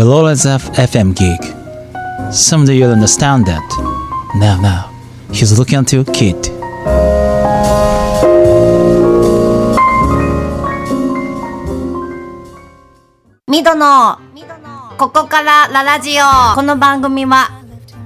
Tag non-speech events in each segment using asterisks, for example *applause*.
will always have FM gig. Someday you'll understand that. Now, now, he's looking at you, kid. ミドのここからララジオこの番組は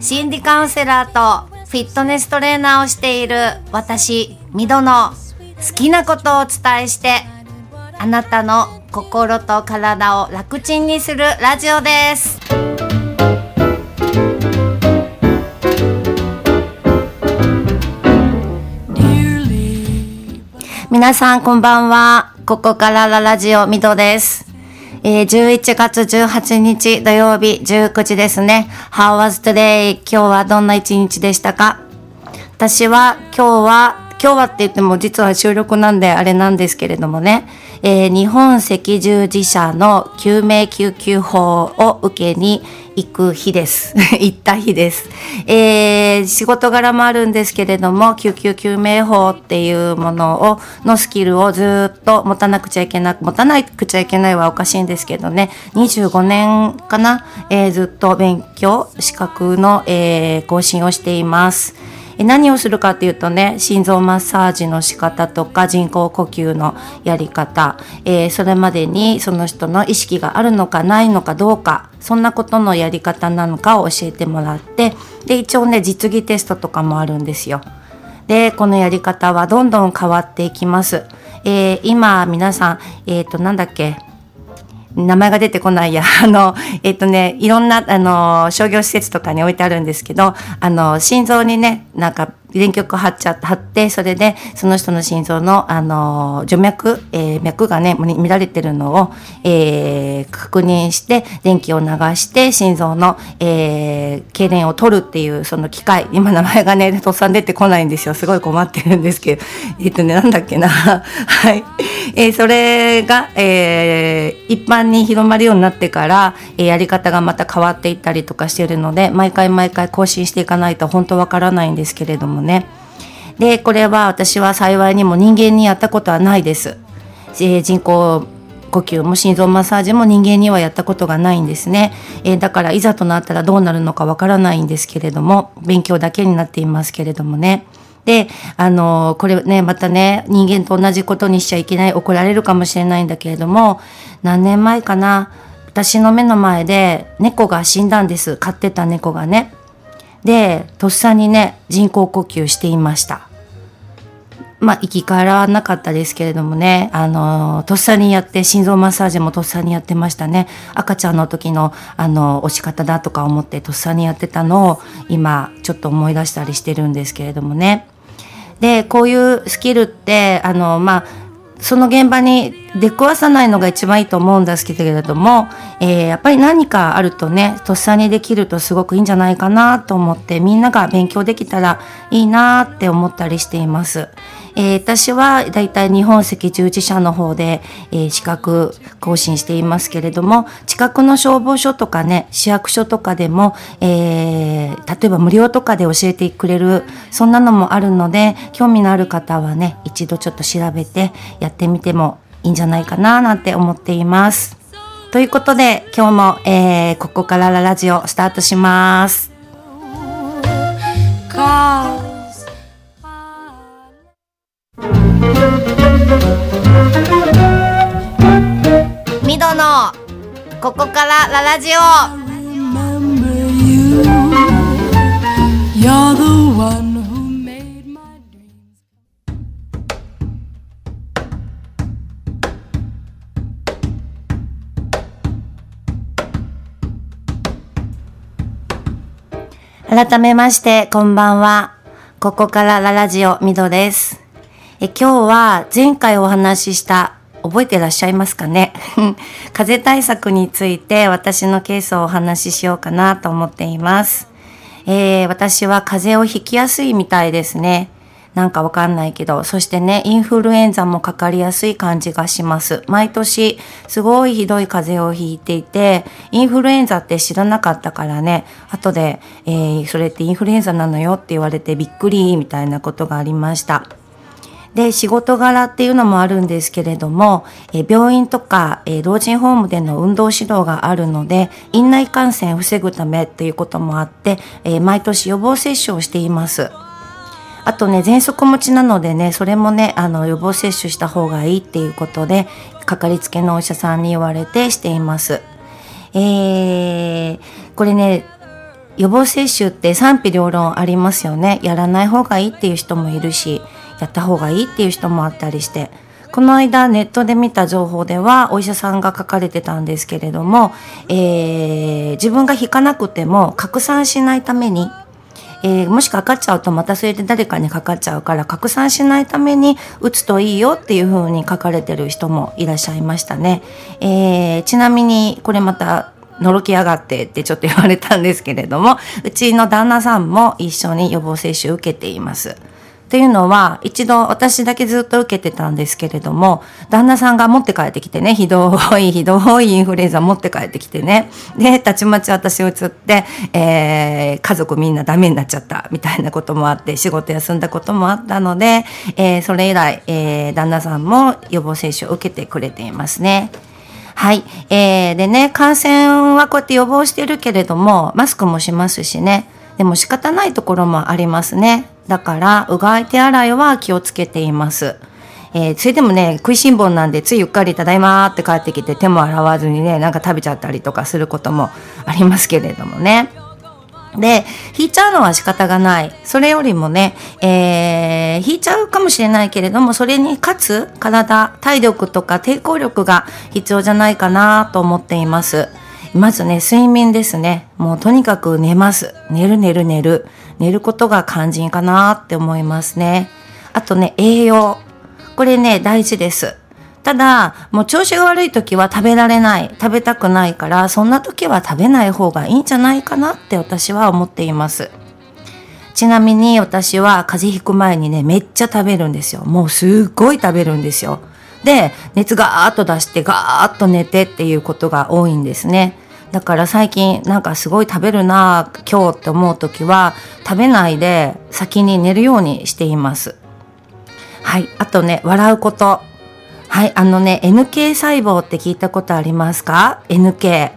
心理カウンセラーとフィットネストレーナーをしている私ミドの好きなことをお伝えしてあなたの心と体を楽ちんにするラジオです皆さんこんばんはここからララジオミドですえー、11月18日土曜日19時ですね。How was today? 今日はどんな一日でしたか？私は今日は、今日はって言っても実は収録なんであれなんですけれどもね、えー、日本赤十字社の救命救急法を受けに行く日です。*laughs* 行った日です。えー、仕事柄もあるんですけれども、救急救命法っていうものを、のスキルをずっと持たなくちゃいけなく、持たなくちゃいけないはおかしいんですけどね、25年かな、えー、ずっと勉強、資格の、えー、更新をしています。え何をするかっていうとね心臓マッサージの仕方とか人工呼吸のやり方、えー、それまでにその人の意識があるのかないのかどうかそんなことのやり方なのかを教えてもらってで一応ね実技テストとかもあるんですよ。でこのやり方はどんどん変わっていきます。えー、今皆さんえっ、ー、となんだっけ？名前が出てこないや。*laughs* あの、えっ、とね、いろんな、あの、商業施設とかに置いてあるんですけど、あの、心臓にね、なんか、電極貼っちゃって、貼って、それで、その人の心臓の、あの、除脈、えー、脈がね、乱れてるのを、えー、確認して、電気を流して、心臓の、えー、痙攣を取るっていう、その機械、今名前がね、とっさん出てこないんですよ。すごい困ってるんですけど、えっ、とね、なんだっけな。*laughs* はい。えー、それが、えー、一般に広まるようになってから、えー、やり方がまた変わっていったりとかしてるので、毎回毎回更新していかないと本当わからないんですけれどもね。ねで、これは私は幸いにも人間にやったことはないです。えー、人工呼吸も心臓マッサージも人間にはやったことがないんですね。えー、だからいざとなったらどうなるのかわからないんですけれども、勉強だけになっていますけれどもね。で、あの、これね、またね、人間と同じことにしちゃいけない、怒られるかもしれないんだけれども、何年前かな、私の目の前で猫が死んだんです。飼ってた猫がね。で、とっさにね、人工呼吸していました。まあ、生き返らなかったですけれどもね、あの、とっさにやって、心臓マッサージもとっさにやってましたね。赤ちゃんの時の、あの、押し方だとか思って、とっさにやってたのを、今、ちょっと思い出したりしてるんですけれどもね。で、こういうスキルって、あの、まあ、その現場に出くわさないのが一番いいと思うんですけれども、えー、やっぱり何かあるとねとっさにできるとすごくいいんじゃないかなと思ってみんなが勉強できたらいいなって思ったりしています。えー、私はだいたい日本赤十字社の方で、えー、資格更新していますけれども近くの消防署とかね市役所とかでも、えー、例えば無料とかで教えてくれるそんなのもあるので興味のある方はね一度ちょっと調べてやってみてもいいんじゃないかななんて思っています。ということで今日も、えー、ここからラジオスタートします。ミドのここからララジオ。改めましてこんばんは。ここからララジオミドです。え今日は前回お話しした覚えてらっしゃいますかね？*laughs* 風邪対策について私のケースをお話ししようかなと思っています。えー、私は風邪をひきやすいみたいですね。なんかわかんないけど、そしてね、インフルエンザもかかりやすい感じがします。毎年、すごいひどい風邪をひいていて、インフルエンザって知らなかったからね、後で、えー、それってインフルエンザなのよって言われてびっくりみたいなことがありました。で、仕事柄っていうのもあるんですけれども、え病院とか、え老人ホームでの運動指導があるので、院内感染を防ぐためっていうこともあって、え毎年予防接種をしています。あとね、喘息持ちなのでね、それもね、あの、予防接種した方がいいっていうことで、かかりつけのお医者さんに言われてしています。えー、これね、予防接種って賛否両論ありますよね。やらない方がいいっていう人もいるし、やった方がいいっていう人もあったりして。この間ネットで見た情報ではお医者さんが書かれてたんですけれども、えー、自分が引かなくても拡散しないためにえー、もしかかっちゃうとまたそれで誰かにかかっちゃうから拡散しないために打つといいよっていう風に書かれてる人もいらっしゃいましたね。えー、ちなみにこれまたのろきやがってってちょっと言われたんですけれども、うちの旦那さんも一緒に予防接種受けています。っていうのは、一度私だけずっと受けてたんですけれども、旦那さんが持って帰ってきてね、ひどい、*laughs* ひどいインフルエンザ持って帰ってきてね。で、たちまち私を移って、えー、家族みんなダメになっちゃったみたいなこともあって、仕事休んだこともあったので、えー、それ以来、えー、旦那さんも予防接種を受けてくれていますね。はい。えー、でね、感染はこうやって予防してるけれども、マスクもしますしね。でも仕方ないところもありますね。だから、うがい手洗いは気をつけています。えー、それでもね、食いしん坊なんで、ついうっかりただいまーって帰ってきて手も洗わずにね、なんか食べちゃったりとかすることもありますけれどもね。で、引いちゃうのは仕方がない。それよりもね、えー、引いちゃうかもしれないけれども、それにかつ体、体力とか抵抗力が必要じゃないかなと思っています。まずね、睡眠ですね。もうとにかく寝ます。寝る寝る寝る。寝ることが肝心かなって思いますね。あとね、栄養。これね、大事です。ただ、もう調子が悪い時は食べられない、食べたくないから、そんな時は食べない方がいいんじゃないかなって私は思っています。ちなみに私は風邪ひく前にね、めっちゃ食べるんですよ。もうすっごい食べるんですよ。で、熱がーっと出してガーッと寝てっていうことが多いんですね。だから最近なんかすごい食べるな今日って思う時は食べないで先に寝るようにしています。はい。あとね、笑うこと。はい。あのね、NK 細胞って聞いたことありますか ?NK。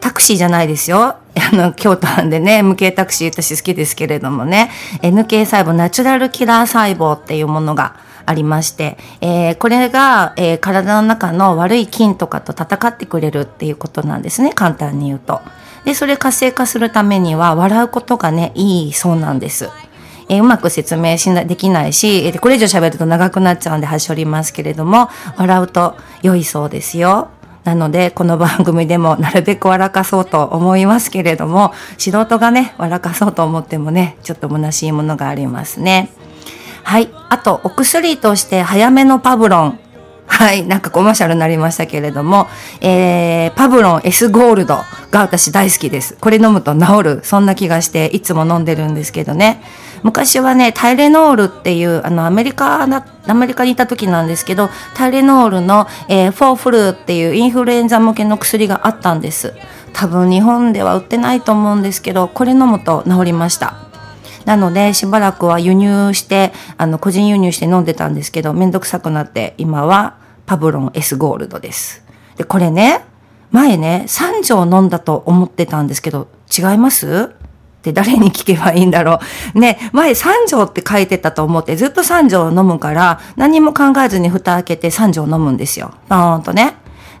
タクシーじゃないですよ。*laughs* あの、京都なんでね、MK タクシー私好きですけれどもね、NK 細胞、ナチュラルキラー細胞っていうものがありまして、えー、これが、えー、体の中の悪い菌とかと戦ってくれるっていうことなんですね簡単に言うと。でそれ活性化するためには笑うことがねいいそうなんです。えー、うまく説明しなできないし、えー、これ以上喋ると長くなっちゃうんで端折りますけれども笑うと良いそうですよ。なので、この番組でも *laughs* なるべく笑かそうと思いますけれども、素人がね、笑かそうと思ってもね、ちょっと虚しいものがありますね。はい。あと、お薬として早めのパブロン。はい。なんかコマーシャルになりましたけれども、えー、パブロン S ゴールドが私大好きです。これ飲むと治る。そんな気がして、いつも飲んでるんですけどね。昔はね、タイレノールっていう、あの、アメリカな、アメリカにいた時なんですけど、タイレノールの、えー、フォーフルーっていうインフルエンザ向けの薬があったんです。多分日本では売ってないと思うんですけど、これ飲むと治りました。なので、しばらくは輸入して、あの、個人輸入して飲んでたんですけど、めんどくさくなって、今はパブロン S ゴールドです。で、これね、前ね、3錠飲んだと思ってたんですけど、違います？って誰に聞けばいいんだろう。ね、前3錠って書いてたと思って、ずっと3錠飲むから、何も考えずに蓋開けて3錠飲むんですよ。バーンとね。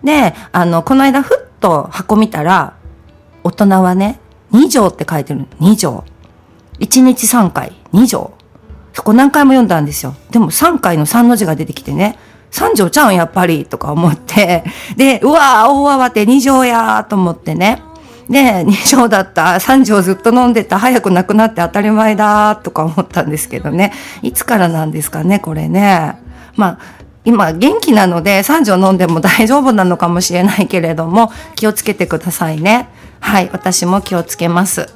で、あの、この間ふっと箱見たら、大人はね、2錠って書いてる。2錠。1日3回、2錠。そこ何回も読んだんですよ。でも3回の3の字が出てきてね、3錠ちゃうんやっぱりとか思って、で、うわー大慌て2錠やーと思ってね。で、2錠だった、3錠ずっと飲んでた、早くなくなって当たり前だーとか思ったんですけどね。いつからなんですかね、これね。まあ、今元気なので3錠飲んでも大丈夫なのかもしれないけれども、気をつけてくださいね。はい、私も気をつけます。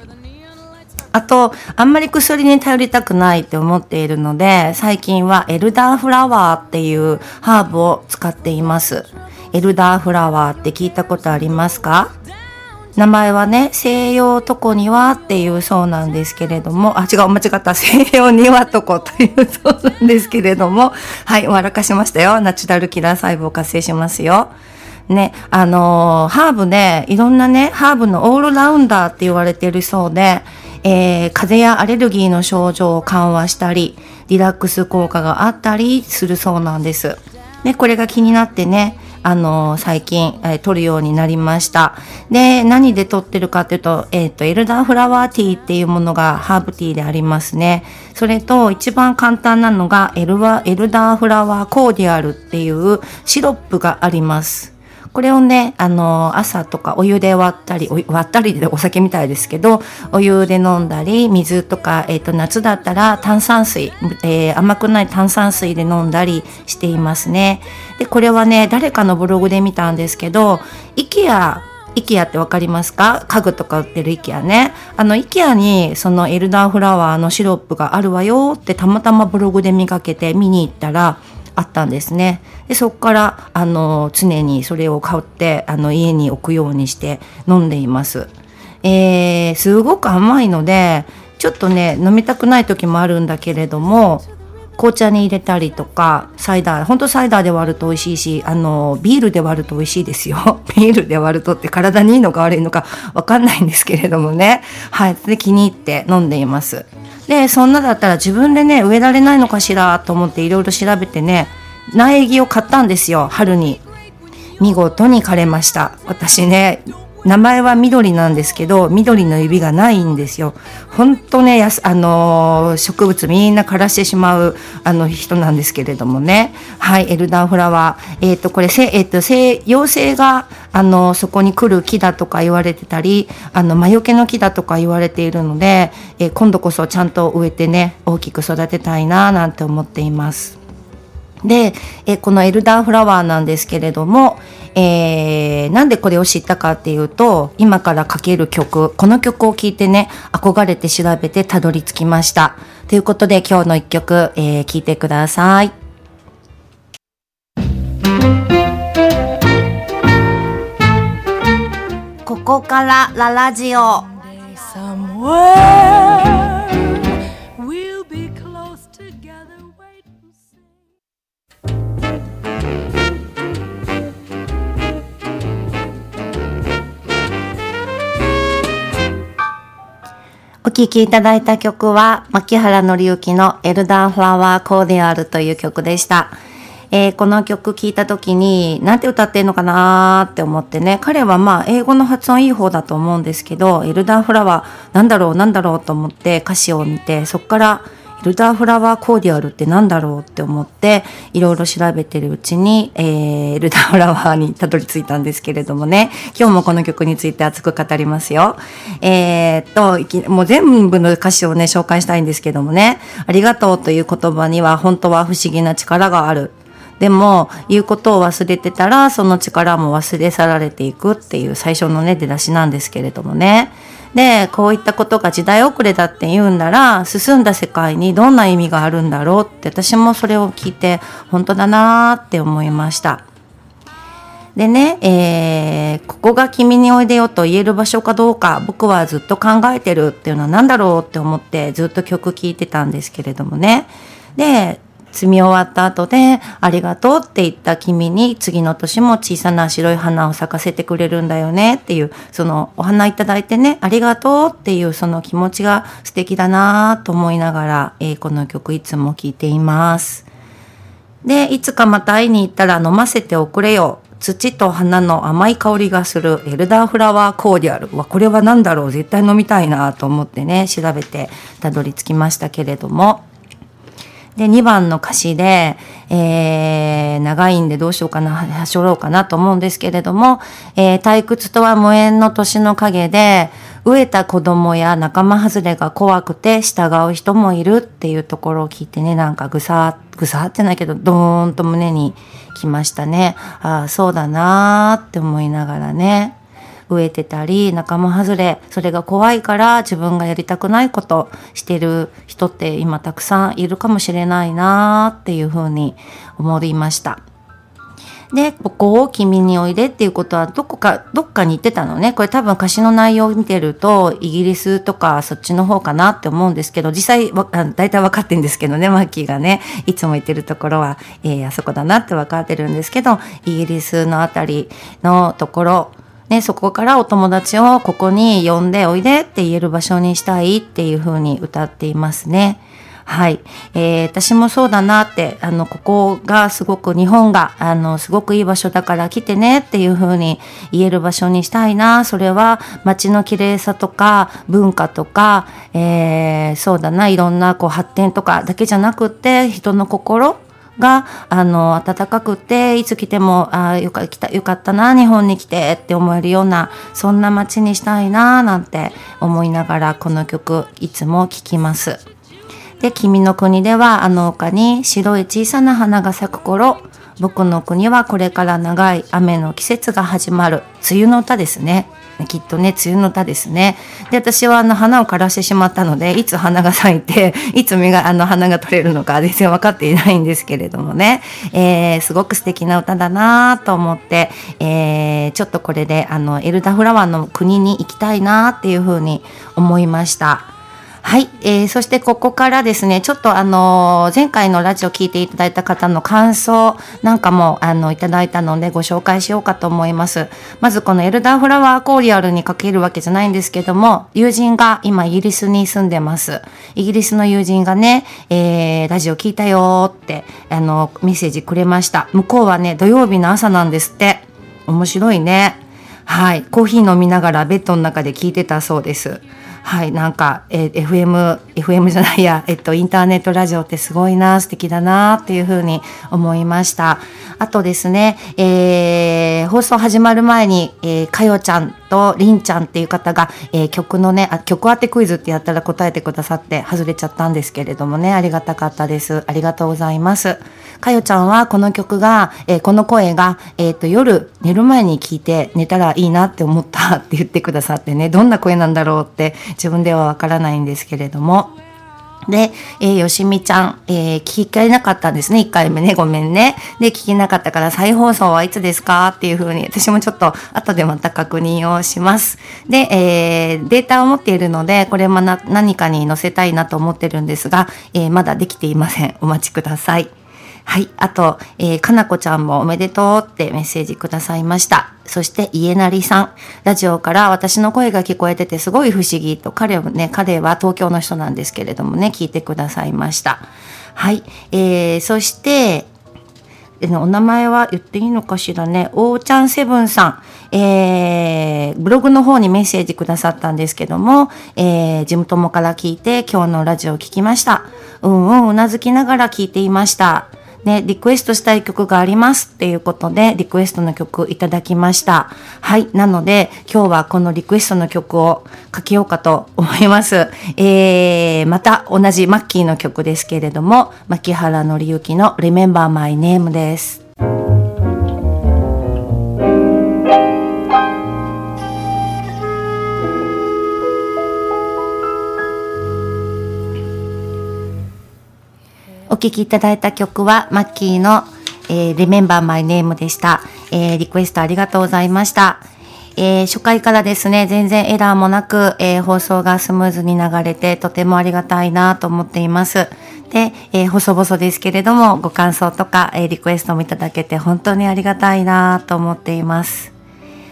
あと、あんまり薬に頼りたくないって思っているので、最近はエルダーフラワーっていうハーブを使っています。エルダーフラワーって聞いたことありますか？名前はね、西洋床庭っていうそうなんですけれども、あ、違う、間違った、西洋庭床というそうなんですけれども、はい、笑かしましたよ。ナチュラルキラー細胞活性しますよ。ね、あのー、ハーブね、いろんなね、ハーブのオールラウンダーって言われてるそうで、えー、風邪やアレルギーの症状を緩和したり、リラックス効果があったりするそうなんです。ね、これが気になってね、あの最近、えー、取るようになりました。で、何で取ってるかっていうと、えっ、ー、と、エルダーフラワーティーっていうものがハーブティーでありますね。それと、一番簡単なのがエルワ、エルダーフラワーコーディアルっていうシロップがあります。これをね、あの、朝とかお湯で割ったり、割ったりでお酒みたいですけど、お湯で飲んだり、水とか、えっ、ー、と、夏だったら炭酸水、えー、甘くない炭酸水で飲んだりしていますね。で、これはね、誰かのブログで見たんですけど、IKEA イケアってわかりますか？家具とか売ってるイケアね。あの、イケアにそのエルダーフラワーのシロップがあるわよってたまたまブログで見かけて見に行ったら、あったんですね。でそこからあの常にそれを買ってあの家に置くようにして飲んでいます。えー、すごく甘いのでちょっとね飲みたくない時もあるんだけれども紅茶に入れたりとかサイダーほんとサイダーで割ると美味しいしあのビールで割ると美味しいですよ *laughs* ビールで割るとって体にいいのか悪いのかわかんないんですけれどもねはいで気に入って飲んでいますでそんなだったら自分でね植えられないのかしらと思っていろいろ調べてね苗木を買ったんですよ春に。見事に枯れました。私ね名前は緑なんですけど、緑の指がないんですよ。本当ね、やすあのー、植物みんな枯らしてしまう、あの人なんですけれどもね。はい、エルダーフラワー。えっ、ー、と、これ、せえっ、ー、と、せ妖精が、あのそこに来る木だとか言われてたり、あの、魔除けの木だとか言われているので、え今度こそちゃんと植えてね、大きく育てたいな、なんて思っています。で、えこのエルダーフラワーなんですけれども、えー、なんでこれを知ったかっていうと、今からかける曲、この曲を聴いてね、憧れて調べてたどり着きました。ということで今日の一曲、えー、聴いてください。ここからララジオ。お聴きいただいた曲は、牧原紀之のエルダーフラワーコーディアルという曲でした。えー、この曲聴いた時に、なんて歌ってんのかなーって思ってね、彼はまあ、英語の発音いい方だと思うんですけど、エルダーフラワー、なんだろう、なんだろうと思って歌詞を見て、そっからルダーフラワーコーディアルって何だろうって思っていろいろ調べてるうちに、えー、ルダーフラワーにたどり着いたんですけれどもね今日もこの曲について熱く語りますよ。えー、っともう全部の歌詞をね紹介したいんですけどもねありがとうという言葉には本当は不思議な力がある。でも言うことを忘れてたらその力も忘れ去られていくっていう最初のね出だしなんですけれどもね。で、こういったことが時代遅れだって言うんなら、進んだ世界にどんな意味があるんだろうって、私もそれを聞いて、本当だなーって思いました。でね、えー、ここが君においでよと言える場所かどうか、僕はずっと考えてるっていうのは何だろうって思って、ずっと曲聴いてたんですけれどもね。で、積み終わった後で、ありがとうって言った君に次の年も小さな白い花を咲かせてくれるんだよねっていう、そのお花いただいてね、ありがとうっていうその気持ちが素敵だなと思いながら、えー、この曲いつも聴いています。で、いつかまた会いに行ったら飲ませておくれよ。土と花の甘い香りがするエルダーフラワーコーディアルはこれは何だろう絶対飲みたいなと思ってね調べてたどり着きましたけれどもで、2番の歌詞で、えー、長いんでどうしようかな、はしょろうかなと思うんですけれども、えー、退屈とは無縁の年の陰で、飢えた子供や仲間外れが怖くて従う人もいるっていうところを聞いてね、なんかぐさ、ぐさってないけど、ドーンと胸に来ましたね。ああ、そうだなーって思いながらね。飢えてたり仲間外れそれが怖いから自分がやりたくないことしてる人って今たくさんいるかもしれないなっていうふうに思いました。で、ここを君においでっていうことは、どこか、どっかに行ってたのね。これ多分歌詞の内容を見てると、イギリスとかそっちの方かなって思うんですけど、実際、大体分かってんですけどね、マッキーがね、いつも行ってるところは、えー、あそこだなって分かってるんですけど、イギリスのあたりのところ、ね、そこからお友達をここに呼んでおいでって言える場所にしたいっていう風に歌っていますね。はい。えー、私もそうだなって、あの、ここがすごく日本が、あの、すごくいい場所だから来てねっていう風に言える場所にしたいな。それは街の綺麗さとか文化とか、えー、そうだな、いろんなこう発展とかだけじゃなくって人の心が、あの、暖かくて、いつ来ても、あよかったよかったな、日本に来てって思えるような、そんな街にしたいな、なんて思いながら、この曲、いつも聴きます。で、君の国ではあの丘に白い小さな花が咲く頃、僕の国はこれから長い雨の季節が始まる。梅雨の歌ですね。きっとね、梅雨の歌ですね。で、私はあの花を枯らしてしまったので、いつ花が咲いて、*laughs* いつ実が、あの花が取れるのか全然分かっていないんですけれどもね、えー、すごく素敵な歌だなと思って、えー、ちょっとこれであの、エルダフラワーの国に行きたいなっていうふうに思いました。はい、えー、そしてここからですね、ちょっとあの前回のラジオ聞いていただいた方の感想なんかもあのいただいたのでご紹介しようかと思います。まずこのエルダーフラワーコーリアルにかけるわけじゃないんですけども、友人が今イギリスに住んでます。イギリスの友人がね、えー、ラジオ聞いたよってあのメッセージくれました。向こうはね、土曜日の朝なんですって。面白いね。はい、コーヒー飲みながらベッドの中で聞いてたそうです。はい、なんか、えー、FM、FM じゃないや、えっと、インターネットラジオってすごいな、素敵だな、っていうふうに思いました。あとですね、えー、放送始まる前に、えー、かよちゃんとりんちゃんっていう方が、えー、曲のねあ、曲当てクイズってやったら答えてくださって外れちゃったんですけれどもね、ありがたかったです。ありがとうございます。かよちゃんはこの曲が、えー、この声が、えっ、ー、と、夜寝る前に聞いて寝たらいいなって思ったって言ってくださってね、どんな声なんだろうって自分ではわからないんですけれども、で、えー、よしみちゃん、えー、聞けなかったんですね。1回目ね。ごめんね。で、聞けなかったから再放送はいつですか？っていうふうに、私もちょっと後でまた確認をします。で、えー、データを持っているので、これも何かに載せたいなと思ってるんですが、えー、まだできていません。お待ちください。はい。あと、えー、かなこちゃんもおめでとうってメッセージくださいました。そして、家なりさん。ラジオから私の声が聞こえててすごい不思議と、彼はね、彼は東京の人なんですけれどもね、聞いてくださいました。はい。えー、そして、お名前は言っていいのかしらね。おーちゃんセブンさん。えー、ブログの方にメッセージくださったんですけども、えー、地元もから聞いて今日のラジオを聞きました。うんうん、うなずきながら聞いていました。ね、リクエストしたい曲がありますっていうことで、リクエストの曲いただきました。はい。なので、今日はこのリクエストの曲を書きようかと思います。えー、また同じマッキーの曲ですけれども、牧原のりゆきの Remember My Name です。お聴きいただいた曲は、マッキーの、えー、Remember My Name でした。えー、リクエストありがとうございました。えー、初回からですね、全然エラーもなく、えー、放送がスムーズに流れて、とてもありがたいなと思っています。で、えー、細々ですけれども、ご感想とか、えリクエストもいただけて、本当にありがたいなと思っています。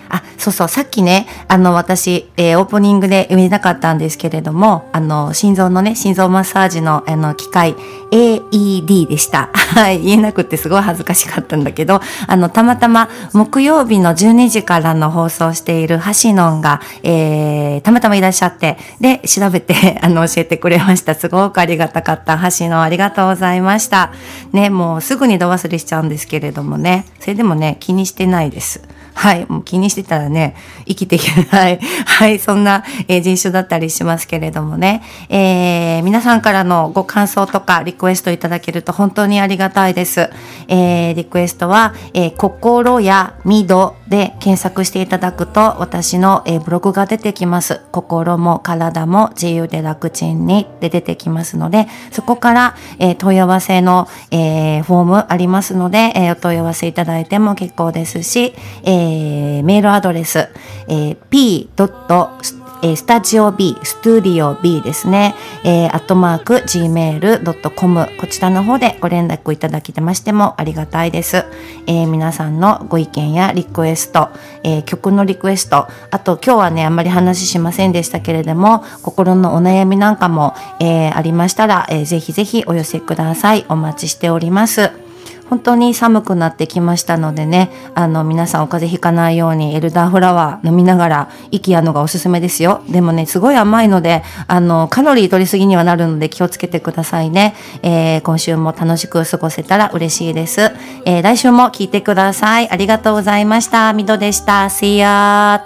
あ、そうそう、さっきね、あの、私、えー、オープニングで言えなかったんですけれども、あの、心臓のね、心臓マッサージの、あの、機械、AED でした。*laughs* はい、言えなくてすごい恥ずかしかったんだけど、あの、たまたま、木曜日の12時からの放送している橋のんが、えー、たまたまいらっしゃって、で、調べて、*laughs* あの、教えてくれました。すごくありがたかった。橋のありがとうございました。ね、もうすぐに度忘れしちゃうんですけれどもね、それでもね、気にしてないです。はい。もう気にしてたらね、生きていけない。*laughs* はい。そんな、えー、人種だったりしますけれどもね。えー、皆さんからのご感想とかリクエストいただけると本当にありがたいです。えー、リクエストは、えー、心やみどで検索していただくと私の、え、ブログが出てきます。心も体も自由で楽ちんにで出てきますので、そこから、え、問い合わせの、え、フォームありますので、え、お問い合わせいただいても結構ですし、え、メールアドレス、えー、p. えー、スタジオ B、ストゥディオ B ですね、えー、アットマーク gmail.com こちらの方でご連絡いただきましてもありがたいです。えー、皆さんのご意見やリクエスト、えー、曲のリクエスト、あと今日はね、あんまり話しませんでしたけれども、心のお悩みなんかも、えー、ありましたら、えー、ぜひぜひお寄せください。お待ちしております。本当に寒くなってきましたのでね、あの、皆さんお風邪ひかないようにエルダーフラワー飲みながら息やのがおすすめですよ。でもね、すごい甘いので、あの、カロリー取りすぎにはなるので気をつけてくださいね。えー、今週も楽しく過ごせたら嬉しいです。えー、来週も聞いてください。ありがとうございました。みどでした。See ya!